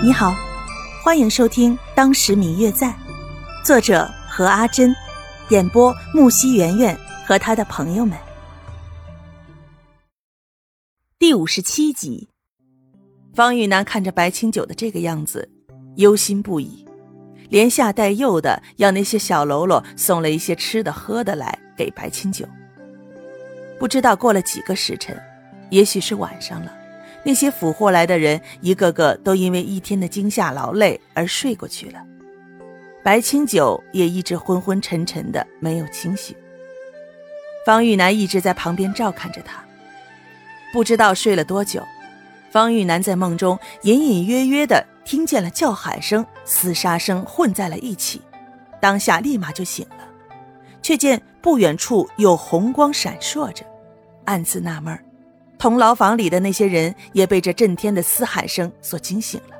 你好，欢迎收听《当时明月在》，作者何阿珍，演播木西圆圆和他的朋友们。第五十七集，方玉楠看着白清九的这个样子，忧心不已，连下带诱的要那些小喽啰送了一些吃的喝的来给白清九。不知道过了几个时辰，也许是晚上了。那些俘获来的人，一个个都因为一天的惊吓劳累而睡过去了。白清九也一直昏昏沉沉的，没有清醒。方玉楠一直在旁边照看着他，不知道睡了多久。方玉楠在梦中隐隐约约的听见了叫喊声、厮杀声混在了一起，当下立马就醒了，却见不远处有红光闪烁着，暗自纳闷。同牢房里的那些人也被这震天的嘶喊声所惊醒了，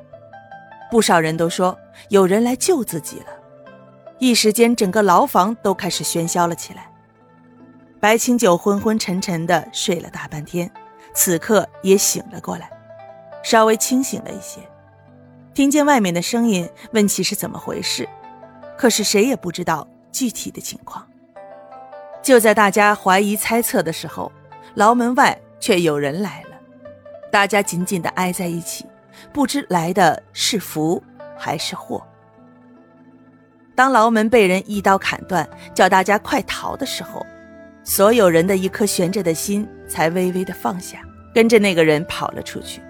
不少人都说有人来救自己了。一时间，整个牢房都开始喧嚣了起来。白清九昏昏沉沉的睡了大半天，此刻也醒了过来，稍微清醒了一些，听见外面的声音，问起是怎么回事，可是谁也不知道具体的情况。就在大家怀疑猜测的时候，牢门外。却有人来了，大家紧紧的挨在一起，不知来的是福还是祸。当牢门被人一刀砍断，叫大家快逃的时候，所有人的一颗悬着的心才微微的放下，跟着那个人跑了出去。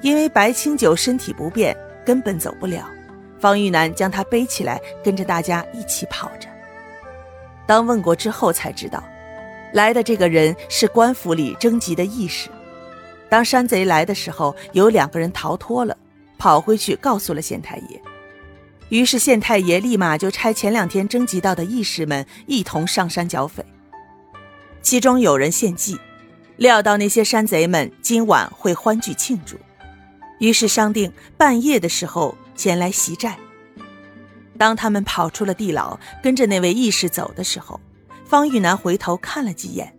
因为白清九身体不便，根本走不了，方玉楠将他背起来，跟着大家一起跑着。当问过之后，才知道。来的这个人是官府里征集的义士。当山贼来的时候，有两个人逃脱了，跑回去告诉了县太爷。于是县太爷立马就差前两天征集到的义士们一同上山剿匪。其中有人献计，料到那些山贼们今晚会欢聚庆祝，于是商定半夜的时候前来袭寨。当他们跑出了地牢，跟着那位义士走的时候。方玉楠回头看了几眼，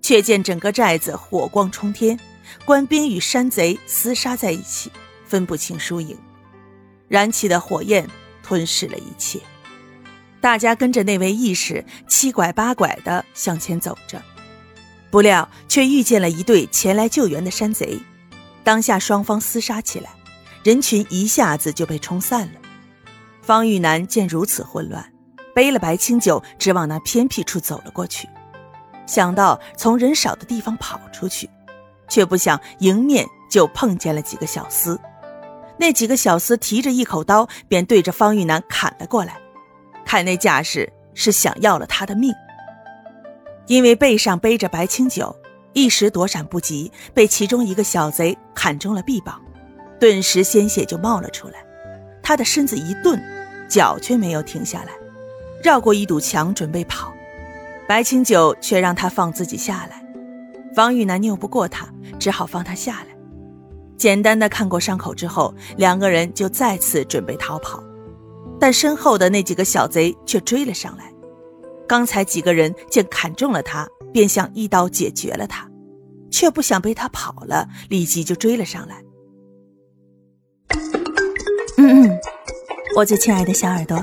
却见整个寨子火光冲天，官兵与山贼厮杀在一起，分不清输赢。燃起的火焰吞噬了一切。大家跟着那位义士七拐八拐地向前走着，不料却遇见了一队前来救援的山贼。当下双方厮杀起来，人群一下子就被冲散了。方玉楠见如此混乱。背了白清酒，直往那偏僻处走了过去。想到从人少的地方跑出去，却不想迎面就碰见了几个小厮。那几个小厮提着一口刀，便对着方玉楠砍了过来。看那架势，是想要了他的命。因为背上背着白清酒，一时躲闪不及，被其中一个小贼砍中了臂膀，顿时鲜血就冒了出来。他的身子一顿，脚却没有停下来。绕过一堵墙准备跑，白清九却让他放自己下来。方玉楠拗不过他，只好放他下来。简单的看过伤口之后，两个人就再次准备逃跑，但身后的那几个小贼却追了上来。刚才几个人见砍中了他，便想一刀解决了他，却不想被他跑了，立即就追了上来。嗯嗯，我最亲爱的小耳朵。